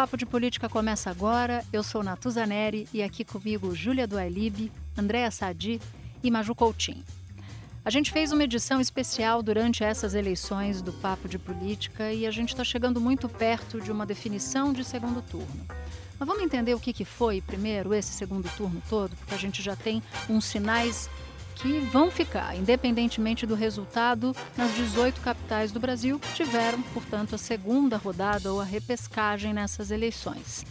Papo de Política começa agora. Eu sou Natuza Neri e aqui comigo Júlia Duailib, Andréa Sadi e Maju Coutinho. A gente fez uma edição especial durante essas eleições do Papo de Política e a gente está chegando muito perto de uma definição de segundo turno. Mas vamos entender o que, que foi primeiro esse segundo turno todo, porque a gente já tem uns sinais que vão ficar, independentemente do resultado, nas 18 capitais do Brasil que tiveram, portanto, a segunda rodada ou a repescagem nessas eleições.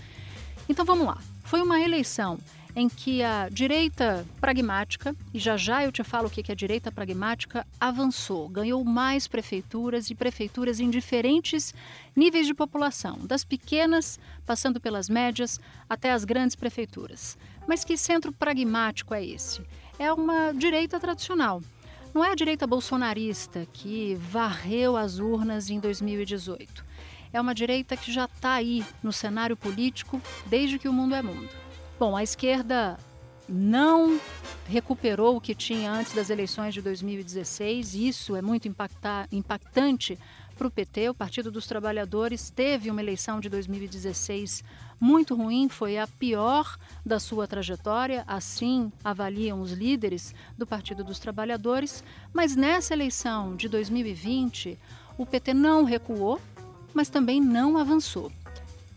Então vamos lá. Foi uma eleição em que a direita pragmática, e já já eu te falo o que é direita pragmática, avançou, ganhou mais prefeituras e prefeituras em diferentes níveis de população, das pequenas, passando pelas médias, até as grandes prefeituras. Mas que centro pragmático é esse? É uma direita tradicional. Não é a direita bolsonarista que varreu as urnas em 2018. É uma direita que já está aí no cenário político desde que o mundo é mundo. Bom, a esquerda não recuperou o que tinha antes das eleições de 2016. Isso é muito impactante para o PT. O Partido dos Trabalhadores teve uma eleição de 2016 muito ruim, foi a pior da sua trajetória, assim avaliam os líderes do Partido dos Trabalhadores. Mas nessa eleição de 2020, o PT não recuou, mas também não avançou.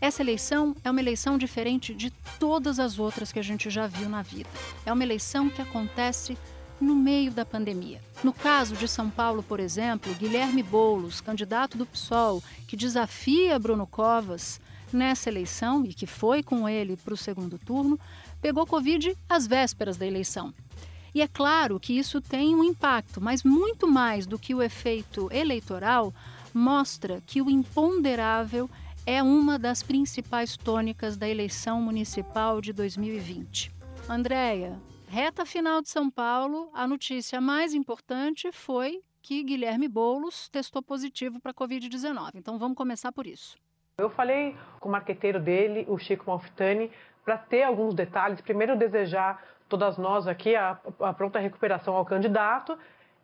Essa eleição é uma eleição diferente de todas as outras que a gente já viu na vida. É uma eleição que acontece no meio da pandemia. No caso de São Paulo, por exemplo, Guilherme Boulos, candidato do PSOL, que desafia Bruno Covas nessa eleição e que foi com ele para o segundo turno, pegou Covid às vésperas da eleição. E é claro que isso tem um impacto, mas muito mais do que o efeito eleitoral, mostra que o imponderável é uma das principais tônicas da eleição municipal de 2020. Andréia, reta final de São Paulo, a notícia mais importante foi que Guilherme Boulos testou positivo para a Covid-19. Então vamos começar por isso. Eu falei com o marqueteiro dele, o Chico Malfitani, para ter alguns detalhes. Primeiro, desejar todas nós aqui a, a pronta recuperação ao candidato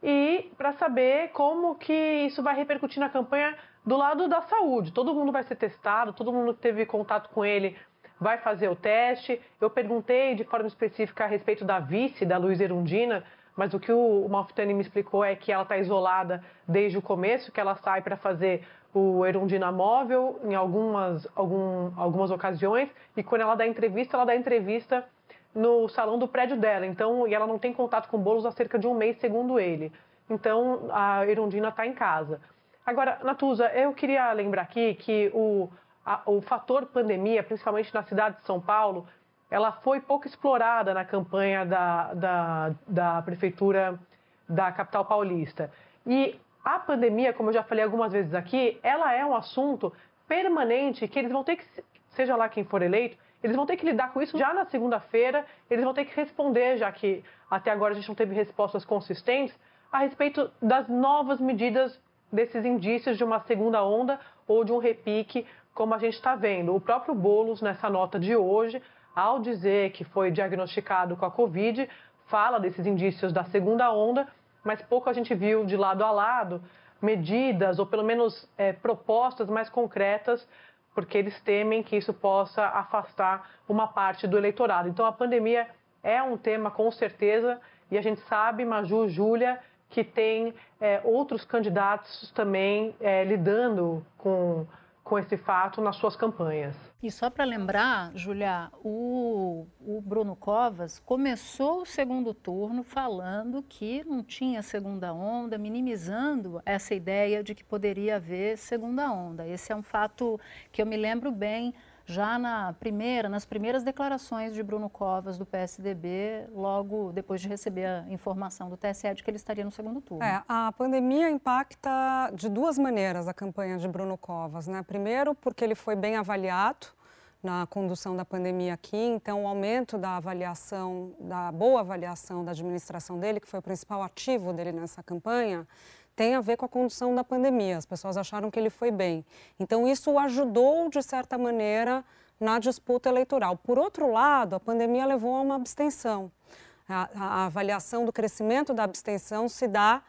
e para saber como que isso vai repercutir na campanha do lado da saúde. Todo mundo vai ser testado, todo mundo que teve contato com ele vai fazer o teste. Eu perguntei de forma específica a respeito da vice, da Luiz Erundina, mas o que o Malfitani me explicou é que ela está isolada desde o começo, que ela sai para fazer o Erundina móvel em algumas, algum, algumas ocasiões, e quando ela dá entrevista, ela dá entrevista no salão do prédio dela. Então, e ela não tem contato com bolos há cerca de um mês, segundo ele. Então, a Erundina está em casa. Agora, Natuza, eu queria lembrar aqui que o, a, o fator pandemia, principalmente na cidade de São Paulo, ela foi pouco explorada na campanha da, da, da prefeitura da capital paulista. E a pandemia, como eu já falei algumas vezes aqui, ela é um assunto permanente que eles vão ter que, seja lá quem for eleito, eles vão ter que lidar com isso já na segunda-feira, eles vão ter que responder, já que até agora a gente não teve respostas consistentes, a respeito das novas medidas desses indícios de uma segunda onda ou de um repique, como a gente está vendo. O próprio Boulos, nessa nota de hoje, ao dizer que foi diagnosticado com a Covid, fala desses indícios da segunda onda, mas pouco a gente viu de lado a lado medidas ou pelo menos é, propostas mais concretas, porque eles temem que isso possa afastar uma parte do eleitorado. Então a pandemia é um tema com certeza e a gente sabe, Maju, Júlia, que tem é, outros candidatos também é, lidando com, com esse fato nas suas campanhas. E só para lembrar, Julia, o, o, Bruno Covas começou o segundo turno falando que não tinha segunda onda, minimizando essa ideia de que poderia haver segunda onda. Esse é um fato que eu me lembro bem já na primeira, nas primeiras declarações de Bruno Covas do PSDB, logo depois de receber a informação do TSE de que ele estaria no segundo turno. É, a pandemia impacta de duas maneiras a campanha de Bruno Covas, né? Primeiro, porque ele foi bem avaliado na condução da pandemia aqui, então o aumento da avaliação, da boa avaliação da administração dele, que foi o principal ativo dele nessa campanha, tem a ver com a condução da pandemia. As pessoas acharam que ele foi bem. Então isso ajudou, de certa maneira, na disputa eleitoral. Por outro lado, a pandemia levou a uma abstenção. A, a avaliação do crescimento da abstenção se dá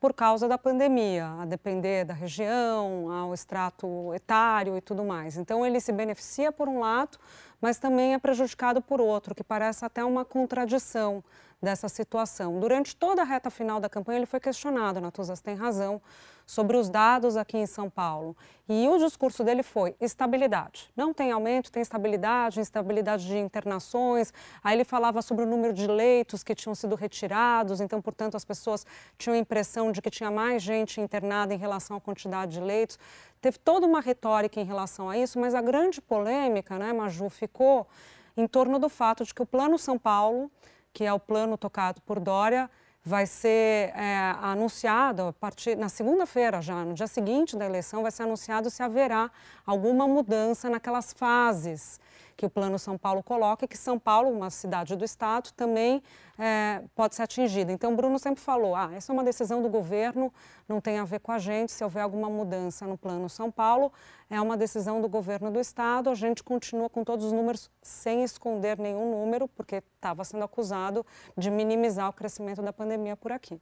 por causa da pandemia, a depender da região, ao extrato etário e tudo mais. Então, ele se beneficia por um lado, mas também é prejudicado por outro, que parece até uma contradição dessa situação. Durante toda a reta final da campanha, ele foi questionado, Natuzas tem razão, sobre os dados aqui em São Paulo. E o discurso dele foi estabilidade. Não tem aumento, tem estabilidade, instabilidade de internações. Aí ele falava sobre o número de leitos que tinham sido retirados, então, portanto, as pessoas tinham a impressão de que tinha mais gente internada em relação à quantidade de leitos. Teve toda uma retórica em relação a isso, mas a grande polêmica, né, Maju, ficou em torno do fato de que o Plano São Paulo, que é o plano tocado por Dória, vai ser é, anunciado a partir na segunda-feira já, no dia seguinte da eleição, vai ser anunciado se haverá alguma mudança naquelas fases que o Plano São Paulo coloca que São Paulo, uma cidade do estado, também é, pode ser atingida. Então, Bruno sempre falou, ah, essa é uma decisão do governo, não tem a ver com a gente, se houver alguma mudança no Plano São Paulo, é uma decisão do governo do estado, a gente continua com todos os números sem esconder nenhum número, porque estava sendo acusado de minimizar o crescimento da pandemia por aqui.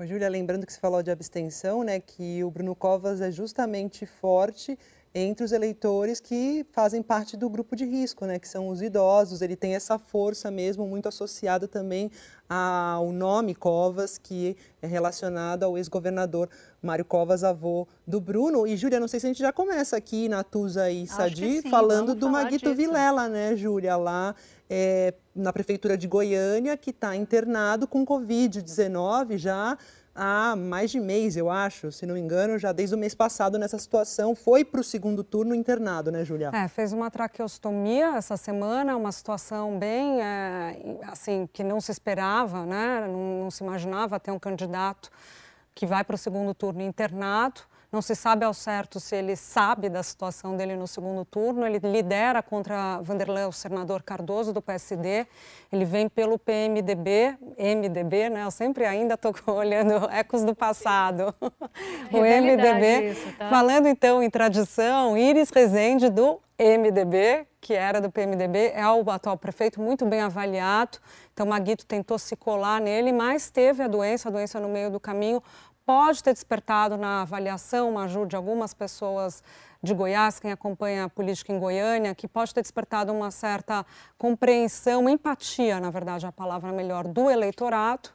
Júlia, lembrando que você falou de abstenção, né, que o Bruno Covas é justamente forte entre os eleitores que fazem parte do grupo de risco, né, que são os idosos. Ele tem essa força mesmo muito associada também ao nome Covas, que é relacionado ao ex-governador Mário Covas, avô do Bruno. E, Júlia, não sei se a gente já começa aqui na Tusa e Sadi falando do Maguito disso. Vilela, né, Júlia, lá é, na prefeitura de Goiânia, que está internado com Covid-19 já há mais de mês, eu acho, se não me engano, já desde o mês passado nessa situação, foi para o segundo turno internado, né, Julia? É, fez uma traqueostomia essa semana, uma situação bem, é, assim, que não se esperava, né, não, não se imaginava ter um candidato que vai para o segundo turno internado. Não se sabe ao certo se ele sabe da situação dele no segundo turno. Ele lidera contra Vanderlei, o senador Cardoso, do PSD. Ele vem pelo PMDB, MDB, né? Eu sempre ainda estou olhando ecos do passado. o MDB. Isso, tá? Falando então em tradição, Iris Rezende, do MDB, que era do PMDB, é o atual prefeito, muito bem avaliado. Então, Maguito tentou se colar nele, mas teve a doença, a doença no meio do caminho, pode ter despertado na avaliação, uma ajuda de algumas pessoas de Goiás, quem acompanha a política em Goiânia, que pode ter despertado uma certa compreensão, empatia, na verdade, a palavra melhor, do eleitorado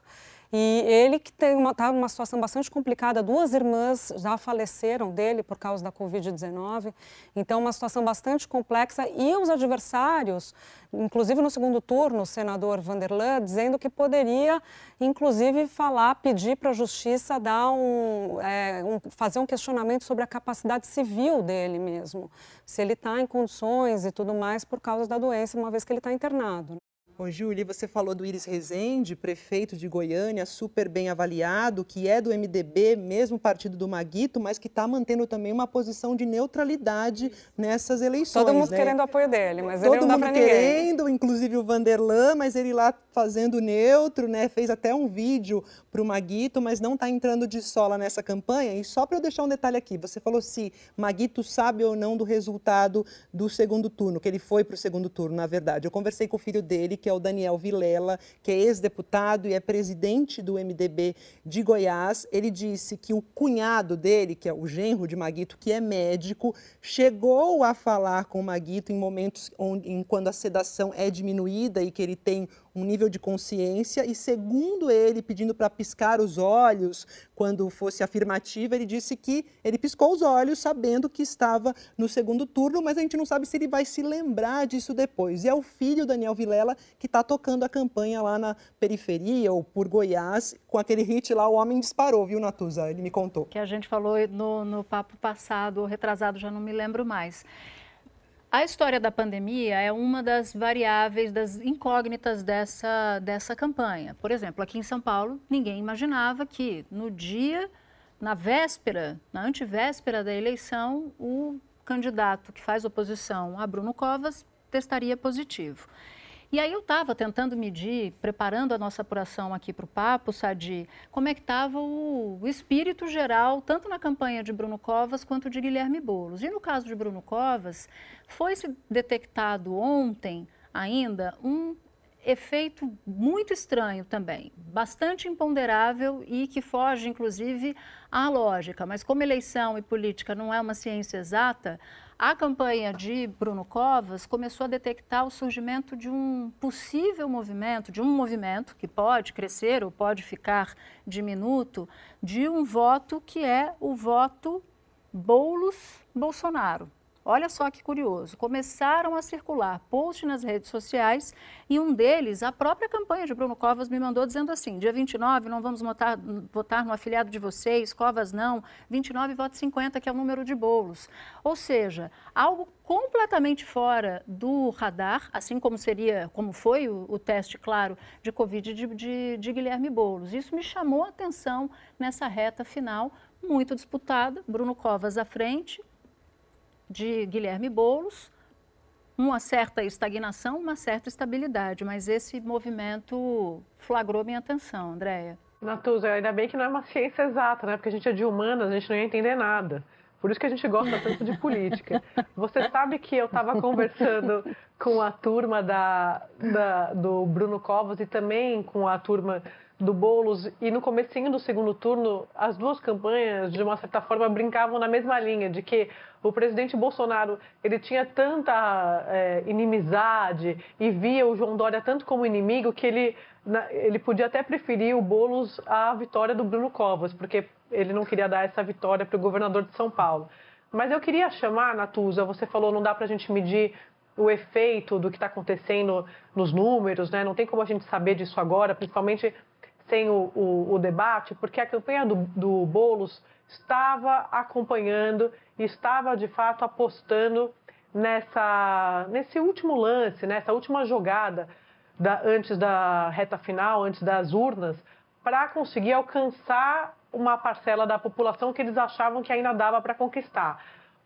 e ele que tem uma, tá numa situação bastante complicada, duas irmãs já faleceram dele por causa da Covid-19, então uma situação bastante complexa e os adversários, inclusive no segundo turno, o senador Vanderlan, dizendo que poderia, inclusive, falar, pedir para a justiça dar um, é, um, fazer um questionamento sobre a capacidade civil dele mesmo, se ele está em condições e tudo mais por causa da doença, uma vez que ele está internado. Ô, Júlia, você falou do Iris Rezende, prefeito de Goiânia, super bem avaliado, que é do MDB, mesmo partido do Maguito, mas que está mantendo também uma posição de neutralidade nessas eleições. Todo mundo né? querendo apoio dele, mas Todo ele não mundo dá querendo, inclusive o Vanderlan, mas ele lá fazendo neutro, né? Fez até um vídeo para o Maguito, mas não está entrando de sola nessa campanha. E só para eu deixar um detalhe aqui, você falou se Maguito sabe ou não do resultado do segundo turno, que ele foi para o segundo turno, na verdade. Eu conversei com o filho dele, que é o Daniel Vilela, que é ex-deputado e é presidente do MDB de Goiás. Ele disse que o cunhado dele, que é o genro de Maguito, que é médico, chegou a falar com o Maguito em momentos onde, em quando a sedação é diminuída e que ele tem um nível de consciência e, segundo ele, pedindo para piscar os olhos quando fosse afirmativa, ele disse que ele piscou os olhos sabendo que estava no segundo turno, mas a gente não sabe se ele vai se lembrar disso depois. E é o filho Daniel Vilela que está tocando a campanha lá na periferia ou por Goiás, com aquele hit lá, o homem disparou, viu, Natuza? Ele me contou. Que a gente falou no, no papo passado, retrasado, já não me lembro mais. A história da pandemia é uma das variáveis, das incógnitas dessa, dessa campanha. Por exemplo, aqui em São Paulo, ninguém imaginava que no dia, na véspera, na antivéspera da eleição, o candidato que faz oposição a Bruno Covas testaria positivo. E aí eu estava tentando medir, preparando a nossa apuração aqui para o papo, Sadi, como é que estava o, o, espírito geral, tanto na campanha de Bruno Covas quanto de Guilherme Boulos. E no caso de Bruno Covas, foi-se detectado ontem ainda um efeito muito estranho também, bastante imponderável e que foge, inclusive, à lógica. Mas como eleição e política não é uma ciência exata, a campanha de Bruno Covas começou a detectar o surgimento de um possível movimento, de um movimento que pode crescer ou pode ficar diminuto, de um voto que é o voto Boulos-Bolsonaro. Olha só que curioso. Começaram a circular posts nas redes sociais e um deles, a própria campanha de Bruno Covas me mandou dizendo assim: dia 29 não vamos votar, votar no afiliado de vocês, Covas não, 29 voto 50, que é o número de bolos. Ou seja, algo completamente fora do radar, assim como seria, como foi o, o teste, claro, de Covid de, de, de Guilherme Boulos. Isso me chamou a atenção nessa reta final, muito disputada, Bruno Covas à frente, de Guilherme Boulos, uma certa estagnação, uma certa estabilidade, mas esse movimento flagrou minha atenção, Andréia. Natuza, ainda bem que não é uma ciência exata, né? Porque a gente é de humanas, a gente não ia entender nada. Por isso que a gente gosta tanto de política. Você sabe que eu estava conversando com a turma da, da, do Bruno Covas e também com a turma do Boulos e no comecinho do segundo turno, as duas campanhas, de uma certa forma, brincavam na mesma linha, de que o presidente Bolsonaro ele tinha tanta é, inimizade e via o João Dória tanto como inimigo que ele, ele podia até preferir o Boulos à vitória do Bruno Covas, porque ele não queria dar essa vitória para o governador de São Paulo. Mas eu queria chamar, Natuza, você falou não dá para a gente medir o efeito do que está acontecendo nos números, né? não tem como a gente saber disso agora, principalmente sem o, o, o debate, porque a campanha do, do Boulos estava acompanhando estava de fato apostando nessa, nesse último lance, nessa última jogada da, antes da reta final, antes das urnas, para conseguir alcançar uma parcela da população que eles achavam que ainda dava para conquistar.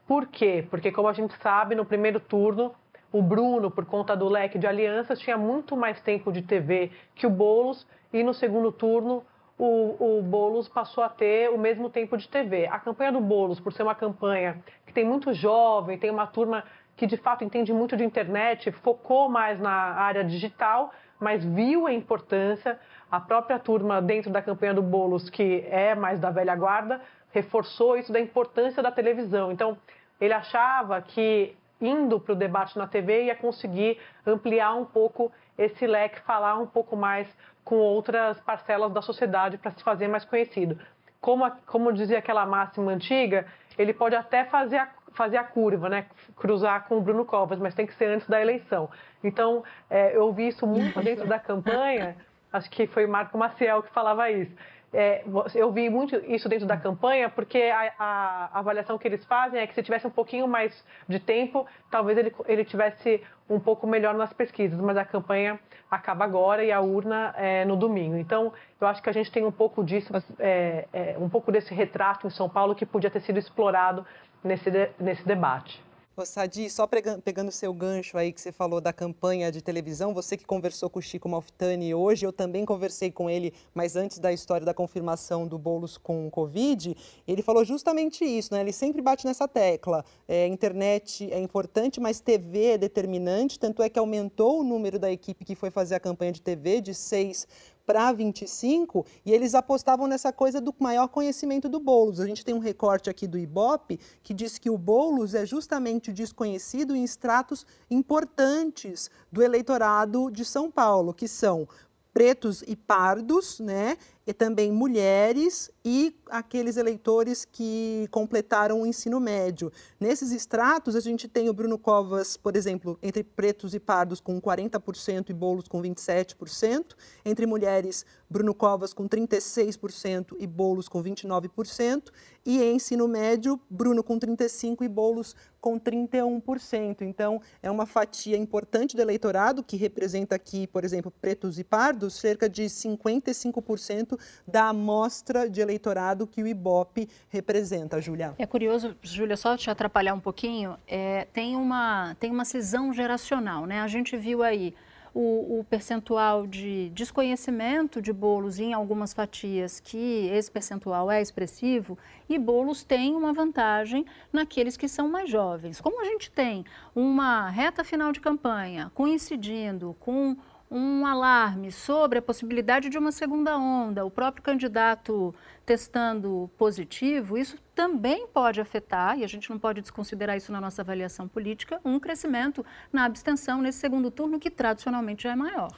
Por quê? Porque, como a gente sabe, no primeiro turno, o Bruno, por conta do leque de alianças, tinha muito mais tempo de TV que o Boulos e no segundo turno o, o Boulos passou a ter o mesmo tempo de TV. A campanha do Boulos, por ser uma campanha que tem muito jovem, tem uma turma que de fato entende muito de internet, focou mais na área digital, mas viu a importância. A própria turma dentro da campanha do Boulos, que é mais da velha guarda, reforçou isso da importância da televisão. Então, ele achava que indo para o debate na TV ia conseguir ampliar um pouco esse leque, falar um pouco mais com outras parcelas da sociedade para se fazer mais conhecido. Como, como dizia aquela máxima antiga, ele pode até fazer a, fazer a curva, né? cruzar com o Bruno Covas, mas tem que ser antes da eleição. Então, é, eu ouvi isso muito dentro da campanha, acho que foi Marco Maciel que falava isso é, eu vi muito isso dentro da campanha, porque a, a, avaliação que eles fazem é que se tivesse um pouquinho mais de tempo, talvez ele, ele tivesse um pouco melhor nas pesquisas, mas a campanha acaba agora e a urna é no domingo. Então, eu acho que a gente tem um pouco disso, é, é, um pouco desse retrato em São Paulo que podia ter sido explorado nesse, de, nesse debate. Ô, Sadi, só pegando o seu gancho aí que você falou da campanha de televisão, você que conversou com o Chico Malfitani hoje, eu também conversei com ele, mas antes da história da confirmação do Boulos com Covid, ele falou justamente isso, né? Ele sempre bate nessa tecla. É, internet é importante, mas TV é determinante, tanto é que aumentou o número da equipe que foi fazer a campanha de TV de seis para 25 e eles apostavam nessa coisa do maior conhecimento do Boulos. A gente tem um recorte aqui do Ibope que diz que o Boulos é justamente desconhecido em estratos importantes do eleitorado de São Paulo, que são pretos e pardos, né? E também mulheres e aqueles eleitores que completaram o ensino médio. Nesses estratos, a gente tem o Bruno Covas, por exemplo, entre pretos e pardos com 40% e bolos com 27%, entre mulheres, Bruno Covas com 36% e bolos com 29%, e em ensino médio, Bruno com 35% e bolos com 31%. Então, é uma fatia importante do eleitorado, que representa aqui, por exemplo, pretos e pardos, cerca de 55% 20% da amostra de eleitorado que o Ibope representa, Júlia. É curioso, Júlia, só te atrapalhar um pouquinho, é, tem, uma, tem uma cisão geracional, né? A gente viu aí o, o, percentual de desconhecimento de bolos em algumas fatias, que esse percentual é expressivo, e bolos tem uma vantagem naqueles que são mais jovens. Como a gente tem uma reta final de campanha coincidindo com um alarme sobre a possibilidade de uma segunda onda, o próprio candidato testando positivo, isso também pode afetar, e a gente não pode desconsiderar isso na nossa avaliação política, um crescimento na abstenção nesse segundo turno, que tradicionalmente já é maior.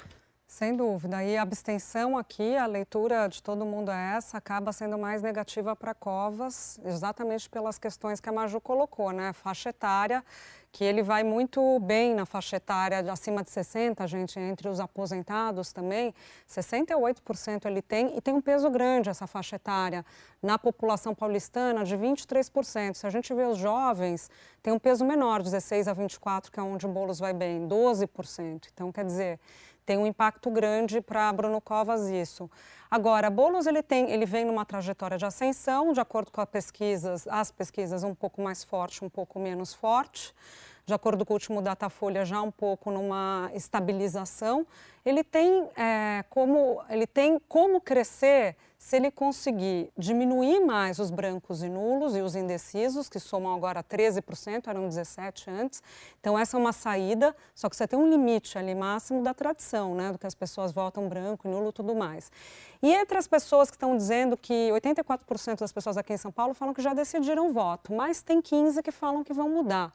Sem dúvida. E a abstenção aqui, a leitura de todo mundo é essa, acaba sendo mais negativa para Covas, exatamente pelas questões que a Maju colocou, né? Faixa etária que ele vai muito bem na faixa etária de acima de 60, gente, entre os aposentados também, 68% ele tem, e tem um peso grande essa faixa etária. Na população paulistana, de 23%. Se a gente vê os jovens, tem um peso menor, 16 a 24, que é onde o Boulos vai bem, 12%. Então, quer dizer, tem um impacto grande para Bruno Covas isso. Agora, Boulos ele tem, ele vem numa trajetória de ascensão, de acordo com as pesquisas, as pesquisas um pouco mais forte, um pouco menos forte de acordo com o último Datafolha, já um pouco numa estabilização. Ele tem, é, como, ele tem como crescer se ele conseguir diminuir mais os brancos e nulos e os indecisos, que somam agora 13%, eram 17% antes. Então, essa é uma saída, só que você tem um limite ali máximo da tradição, né, do que as pessoas votam branco, nulo e tudo mais. E entre as pessoas que estão dizendo que 84% das pessoas aqui em São Paulo falam que já decidiram voto, mas tem 15 que falam que vão mudar.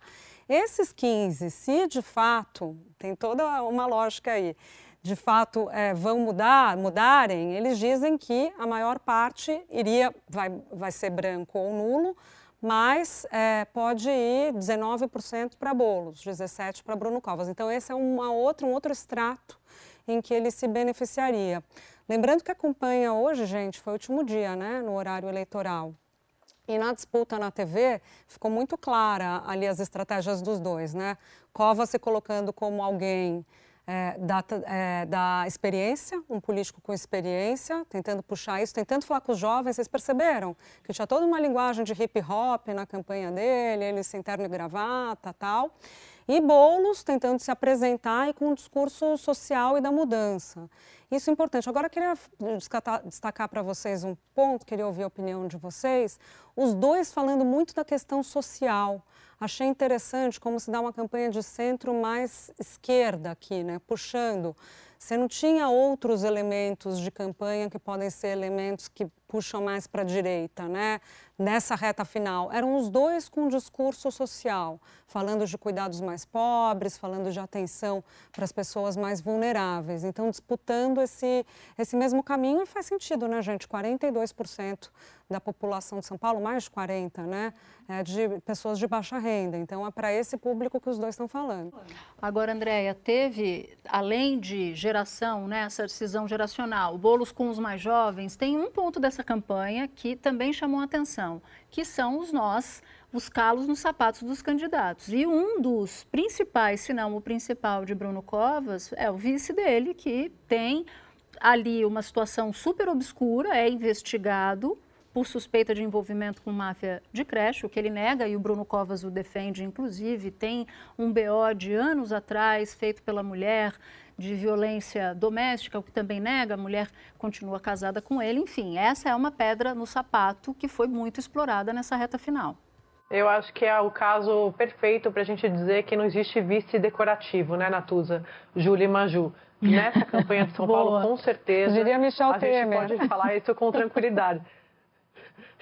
Esses 15, se de fato, tem toda uma lógica aí, de fato é, vão mudar, mudarem, eles dizem que a maior parte iria, vai, vai ser branco ou nulo, mas é, pode ir 19% para Bolos, 17% para Bruno Covas. Então esse é uma outra, um outro extrato em que ele se beneficiaria. Lembrando que a campanha hoje, gente, foi o último dia, né, no horário eleitoral. E na disputa na TV ficou muito clara ali as estratégias dos dois, né? Cova se colocando como alguém é, da, é, da experiência, um político com experiência, tentando puxar isso, tentando falar com os jovens. Vocês perceberam que tinha toda uma linguagem de hip hop na campanha dele, ele sem terno e gravata tal. E Boulos tentando se apresentar e com um discurso social e da mudança. Isso é importante. Agora, eu queria destacar para vocês um ponto, queria ouvir a opinião de vocês. Os dois falando muito da questão social. Achei interessante como se dá uma campanha de centro mais esquerda aqui, né? puxando. Você não tinha outros elementos de campanha que podem ser elementos que puxam mais para a direita, né? Nessa reta final. Eram os dois com um discurso social, falando de cuidados mais pobres, falando de atenção para as pessoas mais vulneráveis. Então, disputando esse, esse mesmo caminho e faz sentido, né, gente? 42% da população de São Paulo, mais de 40, né? É de pessoas de baixa renda. Então, é para esse público que os dois estão falando. Agora, Andréia, teve, além de geração, né, essa decisão geracional, bolos com os mais jovens, tem um ponto dessa campanha que também chamou a atenção, que são os nós, os calos nos sapatos dos candidatos. E um dos principais, se não o principal de Bruno Covas, é o vice dele, que tem ali uma situação super obscura, é investigado por suspeita de envolvimento com máfia de creche, o que ele nega e o Bruno Covas o defende, inclusive, tem um BO de anos atrás feito pela mulher de violência doméstica, o que também nega, a mulher continua casada com ele. Enfim, essa é uma pedra no sapato que foi muito explorada nessa reta final. Eu acho que é o caso perfeito para a gente dizer que não existe vice decorativo, né, Natuza, Júlia e Maju. Nessa campanha de São Paulo, com certeza, Diria Michel a Temer. gente pode falar isso com tranquilidade.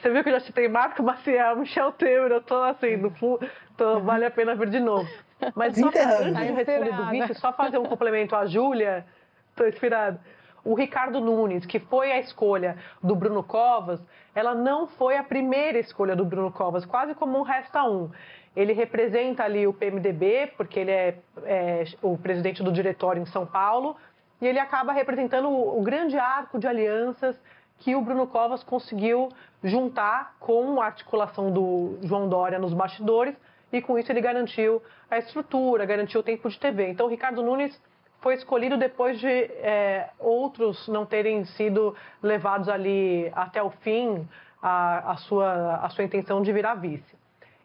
Você viu que eu já citei Marco Maciel, Michel Temer, eu tô assim, no fundo, tô, vale a pena ver de novo. Mas só antes de responder do vice, só fazer um complemento à Júlia, estou inspirada. O Ricardo Nunes, que foi a escolha do Bruno Covas, ela não foi a primeira escolha do Bruno Covas, quase como um resta um. Ele representa ali o PMDB, porque ele é, é o presidente do diretório em São Paulo, e ele acaba representando o, o grande arco de alianças que o Bruno Covas conseguiu juntar com a articulação do João Dória nos bastidores e com isso ele garantiu a estrutura, garantiu o tempo de TV. Então, o Ricardo Nunes foi escolhido depois de é, outros não terem sido levados ali até o fim a, a, sua, a sua intenção de virar vice.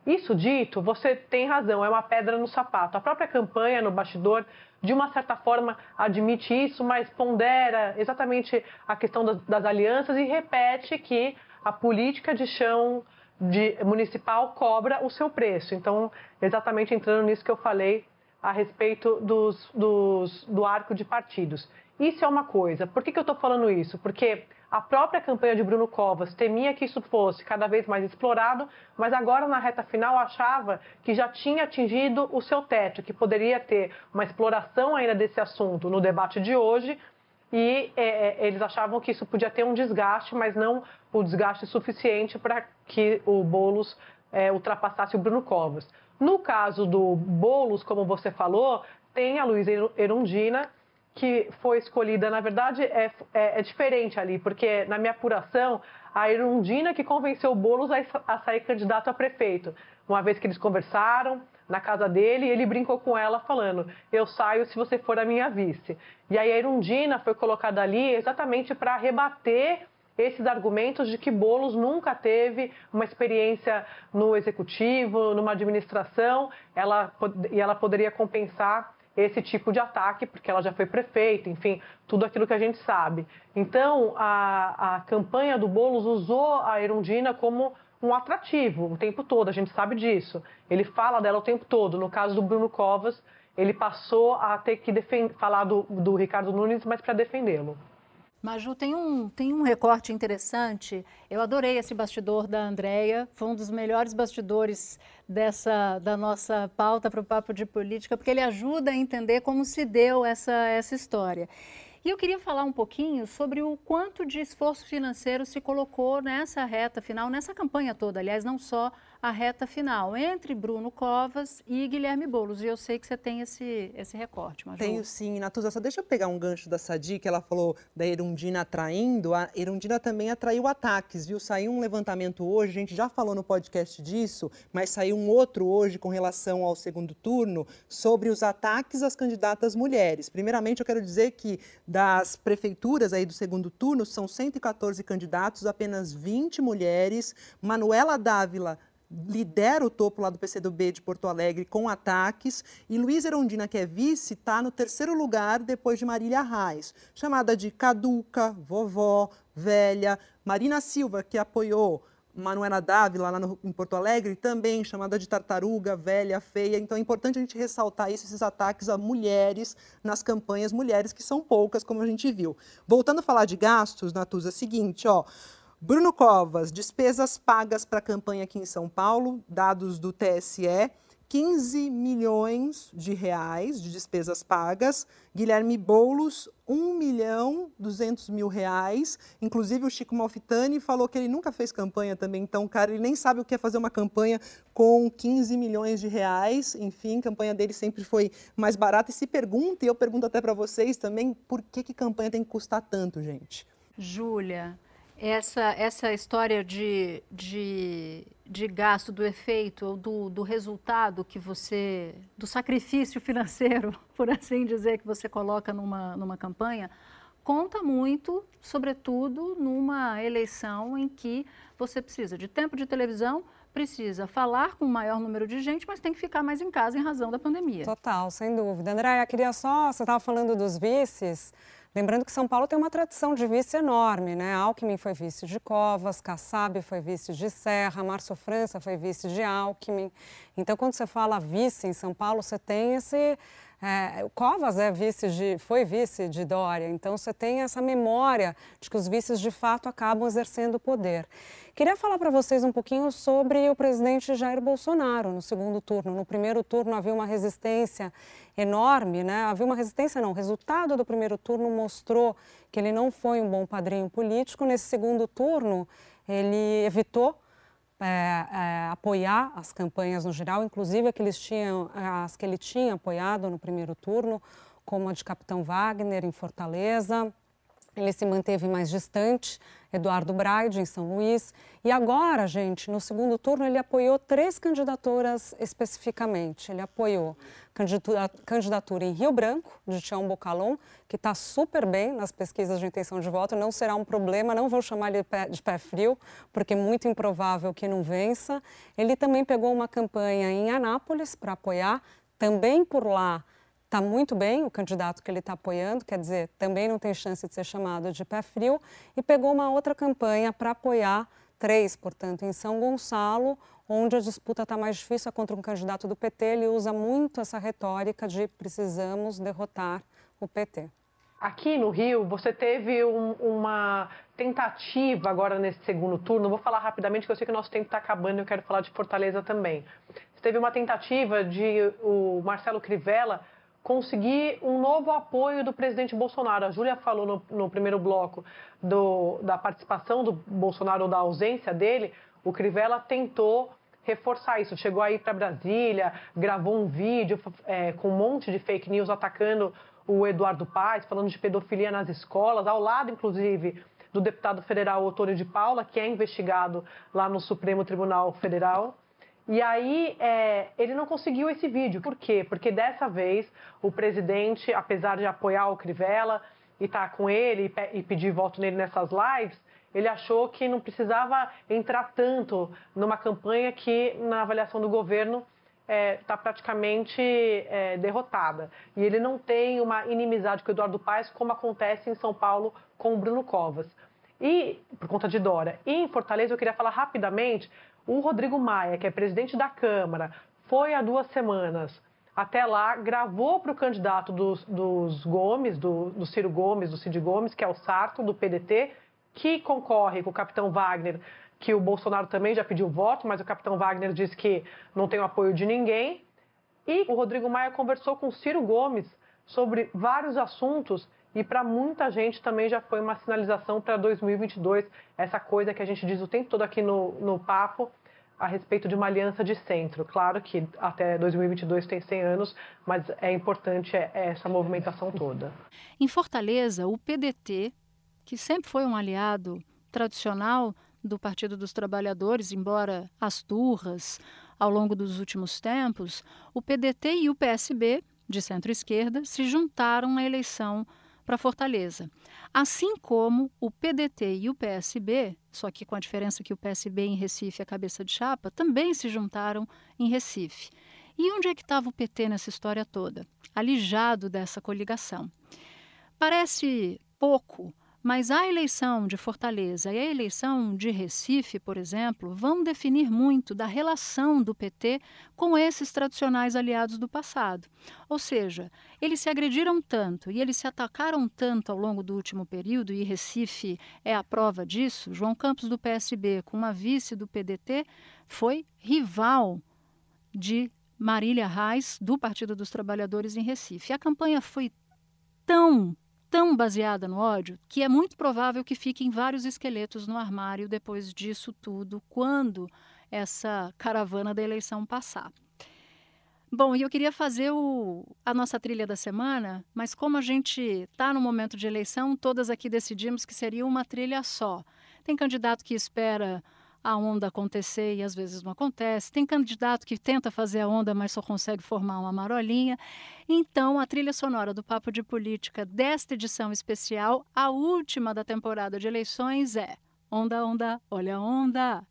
Isso dito, você tem razão, é uma pedra no sapato. A própria campanha no bastidor, de uma certa forma, admite isso, mas pondera exatamente a questão das, das alianças e repete que a política de chão de, municipal cobra o seu preço. Então, exatamente entrando nisso que eu falei a respeito dos, dos, do arco de partidos. Isso é uma coisa. Por que, que eu estou falando isso? Porque a própria campanha de Bruno Covas temia que isso fosse cada vez mais explorado, mas agora na reta final achava que já tinha atingido o seu teto, que poderia ter uma exploração ainda desse assunto no debate de hoje. E é, é eles achavam que isso podia ter um desgaste, mas não o desgaste suficiente para que o Boulos é, ultrapassasse o Bruno Covas. No caso do Boulos, como você falou, tem a Luísa Erundina, que foi escolhida, na verdade, é, é, é, diferente ali, porque na minha apuração, a Erundina que convenceu o Boulos a, a, sair candidato a prefeito. Uma vez que eles conversaram na casa dele, ele brincou com ela falando: Eu saio se você for a minha vice. E aí a Erundina foi colocada ali exatamente para rebater esses argumentos de que Boulos nunca teve uma experiência no executivo, numa administração, ela, e ela poderia compensar esse tipo de ataque, porque ela já foi prefeita, enfim, tudo aquilo que a gente sabe. Então, a, a campanha do Boulos usou a Erundina como um atrativo o tempo todo, a gente sabe disso. Ele fala dela o tempo todo. No caso do Bruno Covas, ele passou a ter que falar do, do Ricardo Nunes, mas para defendê-lo. Maju, tem um, tem um recorte interessante. Eu adorei esse bastidor da Andrea. Foi um dos melhores bastidores dessa da nossa pauta para o Papo de Política, porque ele ajuda a entender como se deu essa, essa história. E eu queria falar um pouquinho sobre o quanto de esforço financeiro se colocou nessa reta final, nessa campanha toda, aliás, não só a reta final entre Bruno Covas e Guilherme Boulos. E eu sei que você tem esse, esse recorte, Maju. Tenho sim, Natuza. Só deixa eu pegar um gancho da Sadi, que ela falou da Erundina atraindo. A Erundina também atraiu ataques, viu? Saiu um levantamento hoje, a gente já falou no podcast disso, mas saiu um outro hoje com relação ao segundo turno sobre os ataques às candidatas mulheres. Primeiramente, eu quero dizer que das prefeituras aí do segundo turno, são 114 candidatos, apenas 20 mulheres. Manuela Dávila lidera o topo lá do PCdoB de Porto Alegre com ataques e Luiz Erondina, que é vice, está no terceiro lugar depois de Marília Reis, chamada de caduca, vovó, velha. Marina Silva, que apoiou Manuela Dávila lá no, em Porto Alegre, também chamada de tartaruga, velha, feia. Então é importante a gente ressaltar isso, esses ataques a mulheres nas campanhas, mulheres que são poucas, como a gente viu. Voltando a falar de gastos, Natuza, é o seguinte, ó. Bruno Covas, despesas pagas para a campanha aqui em São Paulo, dados do TSE, 15 milhões de reais de despesas pagas. Guilherme Boulos, 1 milhão 200 mil reais. Inclusive, o Chico Malfitani falou que ele nunca fez campanha também. Então, cara, ele nem sabe o que é fazer uma campanha com 15 milhões de reais. Enfim, a campanha dele sempre foi mais barata. E se pergunta, e eu pergunto até para vocês também, por que, que campanha tem que custar tanto, gente? Júlia, essa, essa história de, de, de gasto, do efeito, do, do resultado que você, do sacrifício financeiro, por assim dizer, que você coloca numa, numa campanha, conta muito, sobretudo numa eleição em que você precisa de tempo de televisão, precisa falar com o maior número de gente, mas tem que ficar mais em casa em razão da pandemia. Total, sem dúvida. André, eu queria só, você estava falando dos vices, Lembrando que São Paulo tem uma tradição de vice enorme, né? Alckmin foi vice de Covas, Kassab foi vice de Serra, Márcio França foi vice de Alckmin. Então, quando você fala vice em São Paulo, você tem esse... É, Covas é vice de, foi vice de Dória, então você tem essa memória de que os vices de fato acabam exercendo poder. Queria falar para vocês um pouquinho sobre o presidente Jair Bolsonaro no segundo turno. No primeiro turno havia uma resistência enorme, né? Havia uma resistência, não. O resultado do primeiro turno mostrou que ele não foi um bom padrinho político. Nesse segundo turno, ele evitou é, é, apoiar as campanhas no geral, inclusive que tinham, as que ele tinha apoiado no primeiro turno, como a de Capitão Wagner em Fortaleza, ele se manteve mais distante, Eduardo Braide, em São Luís. E agora, gente, no segundo turno, ele apoiou três candidaturas especificamente. Ele apoiou candidatura, em Rio Branco, de Tião Bocalon, que está super bem nas pesquisas de intenção de voto, não será um problema, não vou chamar ele de pé, de pé frio, porque é muito improvável que não vença. Ele também pegou uma campanha em Anápolis para apoiar, também por lá está muito bem o candidato que ele está apoiando, quer dizer, também não tem chance de ser chamado de pé frio, e pegou uma outra campanha para apoiar três, portanto, em São Gonçalo, onde a disputa está mais difícil é contra um candidato do PT, ele usa muito essa retórica de precisamos derrotar o PT. Aqui no Rio, você teve um, uma tentativa agora nesse segundo turno. Vou falar rapidamente, porque eu sei que o nosso tempo está acabando e eu quero falar de Fortaleza também. Você teve uma tentativa de o Marcelo Crivella conseguir um novo apoio do presidente Bolsonaro. A Júlia falou no, no primeiro bloco do, da participação do Bolsonaro ou da ausência dele. O Crivella tentou reforçar isso. Chegou aí para Brasília, gravou um vídeo é, com um monte de fake news atacando o Eduardo Paes, falando de pedofilia nas escolas, ao lado, inclusive, do deputado federal Otônio de Paula, que é investigado lá no Supremo Tribunal Federal. E aí é, ele não conseguiu esse vídeo. Por quê? Porque dessa vez o presidente, apesar de apoiar o Crivella e estar tá com ele e, e pedir voto nele nessas lives, ele achou que não precisava entrar tanto numa campanha que, na avaliação do governo, está é, tá praticamente é, derrotada. E ele não tem uma inimizade com o Eduardo Paes, como acontece em São Paulo com o Bruno Covas. E, por conta de Dora. E em Fortaleza, eu queria falar rapidamente o Rodrigo Maia, que é presidente da Câmara, foi há duas semanas até lá, gravou para o candidato dos, dos Gomes, do, do, Ciro Gomes, do Cid Gomes, que é o Sarto, do PDT, que concorre com o capitão Wagner, que o Bolsonaro também já pediu voto, mas o capitão Wagner disse que não tem o apoio de ninguém. E o Rodrigo Maia conversou com o Ciro Gomes sobre vários assuntos e para muita gente também já foi uma sinalização para 2022, essa coisa que a gente diz o tempo todo aqui no, no papo, a respeito de uma aliança de centro. Claro que até 2022 tem 100 anos, mas é importante é, é essa movimentação toda. Em Fortaleza, o PDT, que sempre foi um aliado tradicional do Partido dos Trabalhadores, embora as turras ao longo dos últimos tempos, o PDT e o PSB, de centro-esquerda, se juntaram na eleição para Fortaleza. Assim como o PDT e o PSB, só que com a diferença que o PSB em Recife é cabeça de chapa, também se juntaram em Recife. E onde é que estava o PT nessa história toda? Alijado dessa coligação. Parece pouco, mas a eleição de Fortaleza e a eleição de Recife, por exemplo, vão definir muito da relação do PT com esses tradicionais aliados do passado. Ou seja, eles se agrediram tanto e eles se atacaram tanto ao longo do último período, e Recife é a prova disso. João Campos, do PSB, com uma vice do PDT, foi rival de Marília Reis, do Partido dos Trabalhadores em Recife. A campanha foi tão tão baseada no ódio que é muito provável que fiquem vários esqueletos no armário depois disso tudo, quando essa caravana da eleição passar. Bom, e eu queria fazer o, a nossa trilha da semana, mas como a gente está no momento de eleição, todas aqui decidimos que seria uma trilha só. Tem candidato que espera a onda acontecer e às vezes não acontece. Tem candidato que tenta fazer a onda, mas só consegue formar uma marolinha. Então, a trilha sonora do Papo de Política desta edição especial, a última da temporada de eleições, é Onda, onda, olha a onda.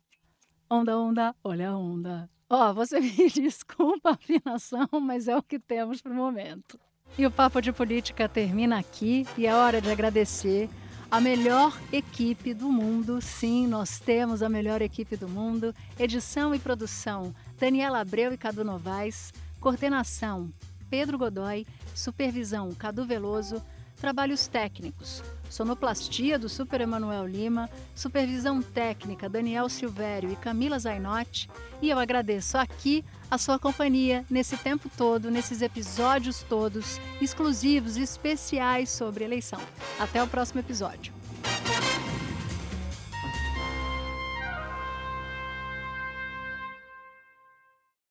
Onda, onda, olha a onda. Ó, oh, você me desculpa a afinação, mas é o que temos para o momento. E o Papo de Política termina aqui e é hora de agradecer a melhor equipe do mundo. Sim, nós temos a melhor equipe do mundo. Edição e produção: Daniela Abreu e Cadu Novaes. Coordenação: Pedro Godoy. Supervisão: Cadu Veloso. Trabalhos técnicos: Sonoplastia do Super Emanuel Lima, supervisão técnica Daniel Silvério e Camila Zainotti. E eu agradeço aqui a sua companhia nesse tempo todo, nesses episódios todos, exclusivos especiais sobre eleição. Até o próximo episódio.